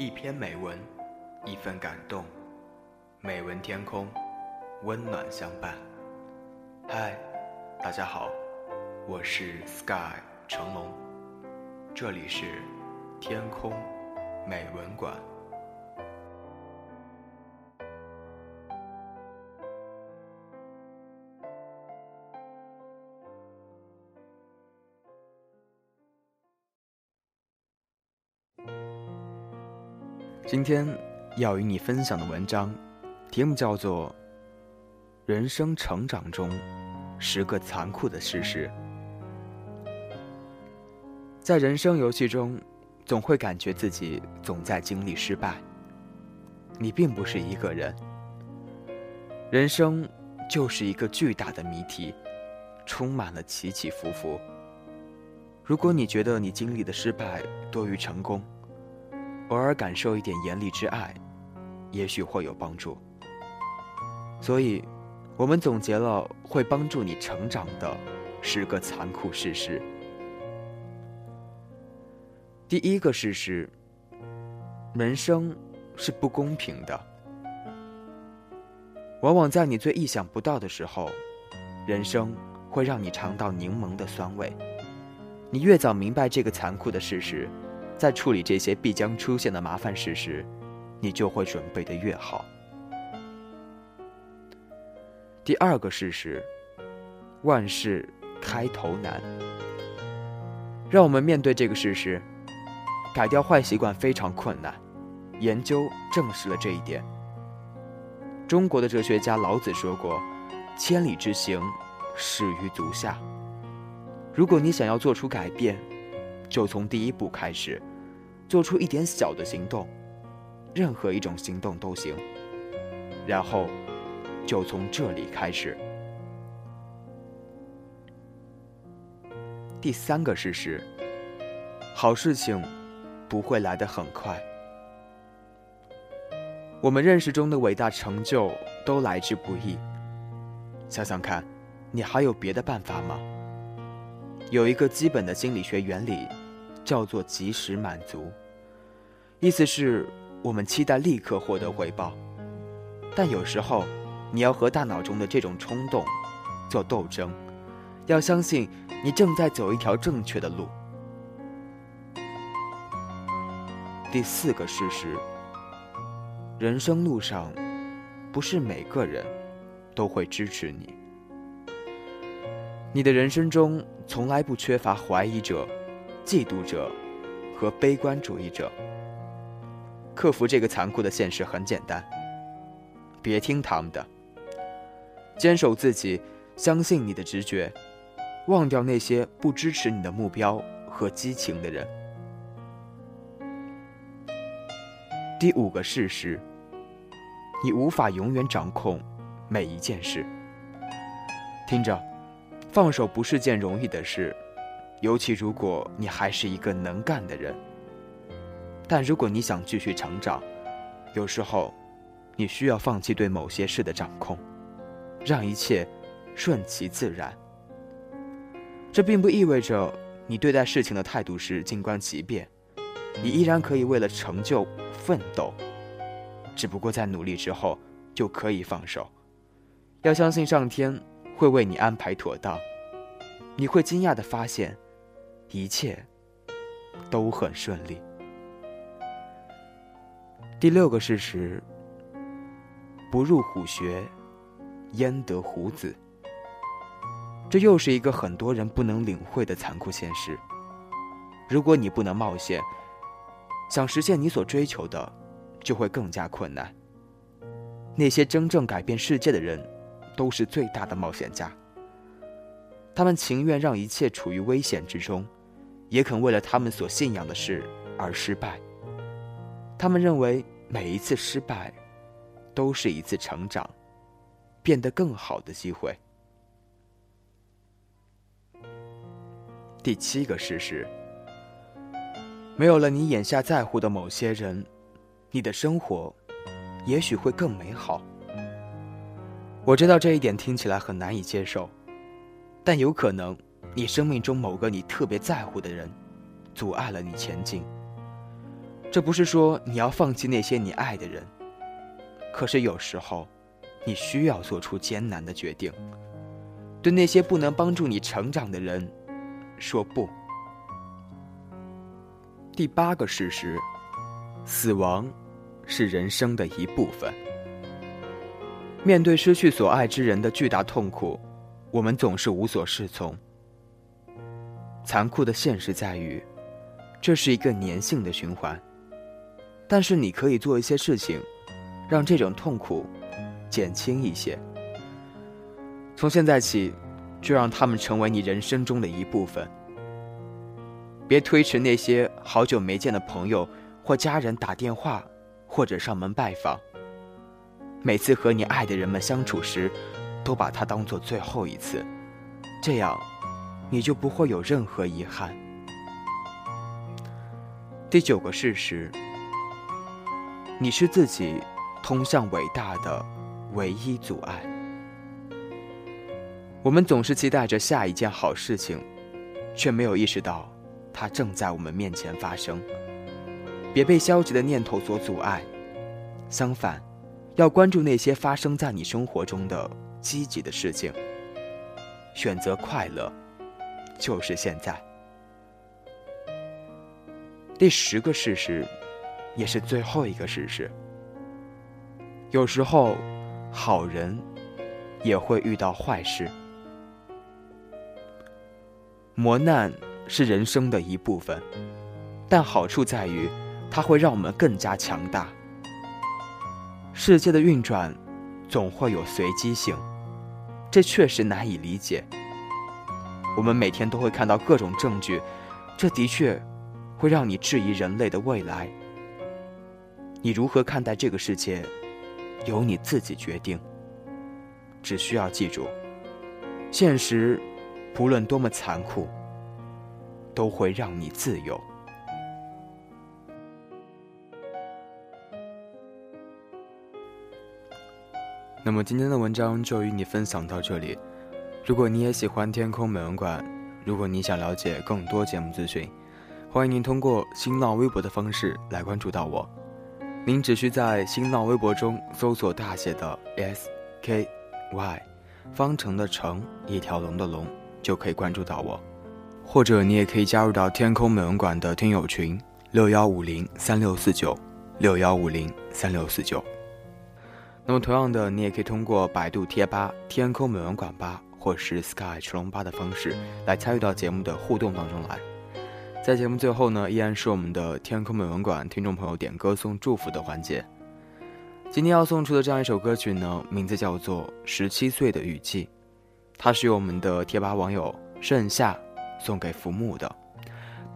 一篇美文，一份感动。美文天空，温暖相伴。嗨，大家好，我是 Sky 成龙，这里是天空美文馆。今天要与你分享的文章，题目叫做《人生成长中十个残酷的事实》。在人生游戏中，总会感觉自己总在经历失败。你并不是一个人，人生就是一个巨大的谜题，充满了起起伏伏。如果你觉得你经历的失败多于成功，偶尔感受一点严厉之爱，也许会有帮助。所以，我们总结了会帮助你成长的十个残酷事实。第一个事实：人生是不公平的。往往在你最意想不到的时候，人生会让你尝到柠檬的酸味。你越早明白这个残酷的事实。在处理这些必将出现的麻烦事时，你就会准备的越好。第二个事实：万事开头难。让我们面对这个事实，改掉坏习惯非常困难。研究证实了这一点。中国的哲学家老子说过：“千里之行，始于足下。”如果你想要做出改变，就从第一步开始。做出一点小的行动，任何一种行动都行。然后，就从这里开始。第三个事实：好事情不会来得很快。我们认识中的伟大成就都来之不易。想想看，你还有别的办法吗？有一个基本的心理学原理。叫做及时满足，意思是我们期待立刻获得回报，但有时候你要和大脑中的这种冲动做斗争，要相信你正在走一条正确的路。第四个事实：人生路上不是每个人都会支持你，你的人生中从来不缺乏怀疑者。嫉妒者和悲观主义者，克服这个残酷的现实很简单，别听他们的，坚守自己，相信你的直觉，忘掉那些不支持你的目标和激情的人。第五个事实，你无法永远掌控每一件事。听着，放手不是件容易的事。尤其如果你还是一个能干的人，但如果你想继续成长，有时候你需要放弃对某些事的掌控，让一切顺其自然。这并不意味着你对待事情的态度是静观其变，你依然可以为了成就奋斗，只不过在努力之后就可以放手。要相信上天会为你安排妥当，你会惊讶的发现。一切都很顺利。第六个事实：不入虎穴，焉得虎子？这又是一个很多人不能领会的残酷现实。如果你不能冒险，想实现你所追求的，就会更加困难。那些真正改变世界的人，都是最大的冒险家。他们情愿让一切处于危险之中。也肯为了他们所信仰的事而失败。他们认为每一次失败，都是一次成长、变得更好的机会。第七个事实：没有了你眼下在乎的某些人，你的生活也许会更美好。我知道这一点听起来很难以接受，但有可能。你生命中某个你特别在乎的人，阻碍了你前进。这不是说你要放弃那些你爱的人，可是有时候，你需要做出艰难的决定，对那些不能帮助你成长的人说不。第八个事实，死亡是人生的一部分。面对失去所爱之人的巨大痛苦，我们总是无所适从。残酷的现实在于，这是一个粘性的循环。但是你可以做一些事情，让这种痛苦减轻一些。从现在起，就让他们成为你人生中的一部分。别推迟那些好久没见的朋友或家人打电话或者上门拜访。每次和你爱的人们相处时，都把它当做最后一次，这样你就不会有任何遗憾。第九个事实。你是自己通向伟大的唯一阻碍。我们总是期待着下一件好事情，却没有意识到它正在我们面前发生。别被消极的念头所阻碍，相反，要关注那些发生在你生活中的积极的事情。选择快乐，就是现在。第十个事实。也是最后一个事实。有时候，好人也会遇到坏事。磨难是人生的一部分，但好处在于，它会让我们更加强大。世界的运转总会有随机性，这确实难以理解。我们每天都会看到各种证据，这的确会让你质疑人类的未来。你如何看待这个世界，由你自己决定。只需要记住，现实，不论多么残酷，都会让你自由。那么今天的文章就与你分享到这里。如果你也喜欢天空美文馆，如果你想了解更多节目资讯，欢迎您通过新浪微博的方式来关注到我。您只需在新浪微博中搜索大写的 S K Y，方程的程，一条龙的龙，就可以关注到我。或者你也可以加入到天空美文馆的听友群六幺五零三六四九六幺五零三六四九。那么同样的，你也可以通过百度贴吧“天空美文馆吧”或是 Sky 驰龙吧的方式来参与到节目的互动当中来。在节目最后呢，依然是我们的天空美文馆听众朋友点歌送祝福的环节。今天要送出的这样一首歌曲呢，名字叫做《十七岁的雨季》，它是由我们的贴吧网友盛夏送给福木的。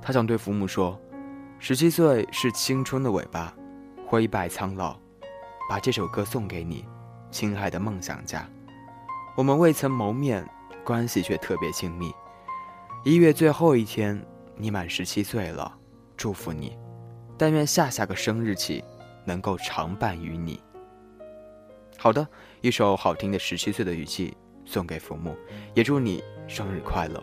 他想对福木说：“十七岁是青春的尾巴，灰败苍老，把这首歌送给你，亲爱的梦想家。我们未曾谋面，关系却特别亲密。一月最后一天。”你满十七岁了，祝福你！但愿下下个生日起，能够常伴于你。好的，一首好听的《十七岁的雨季》送给父母，也祝你生日快乐。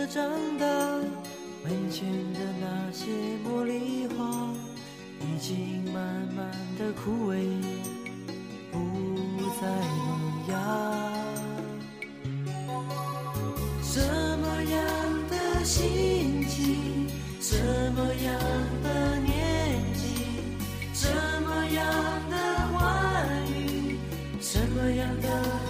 的长大，门前的那些茉莉花已经慢慢的枯萎，不再萌芽。什么样的心情，什么样的年纪，什么样的话语，什么样的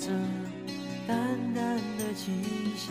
着淡淡的清香。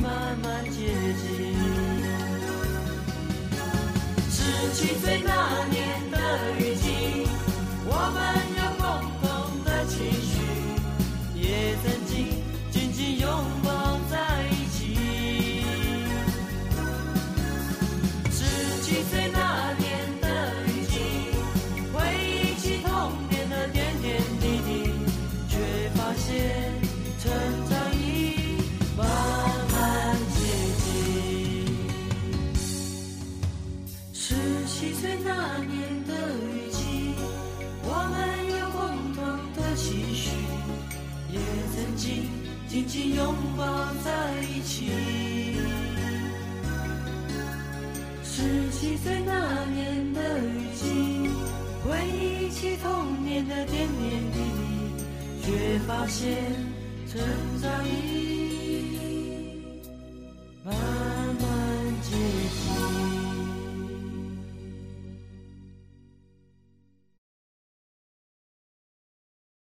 慢慢接近。十七岁七岁那年的雨季，回忆起童年的点点滴滴，却发现成长已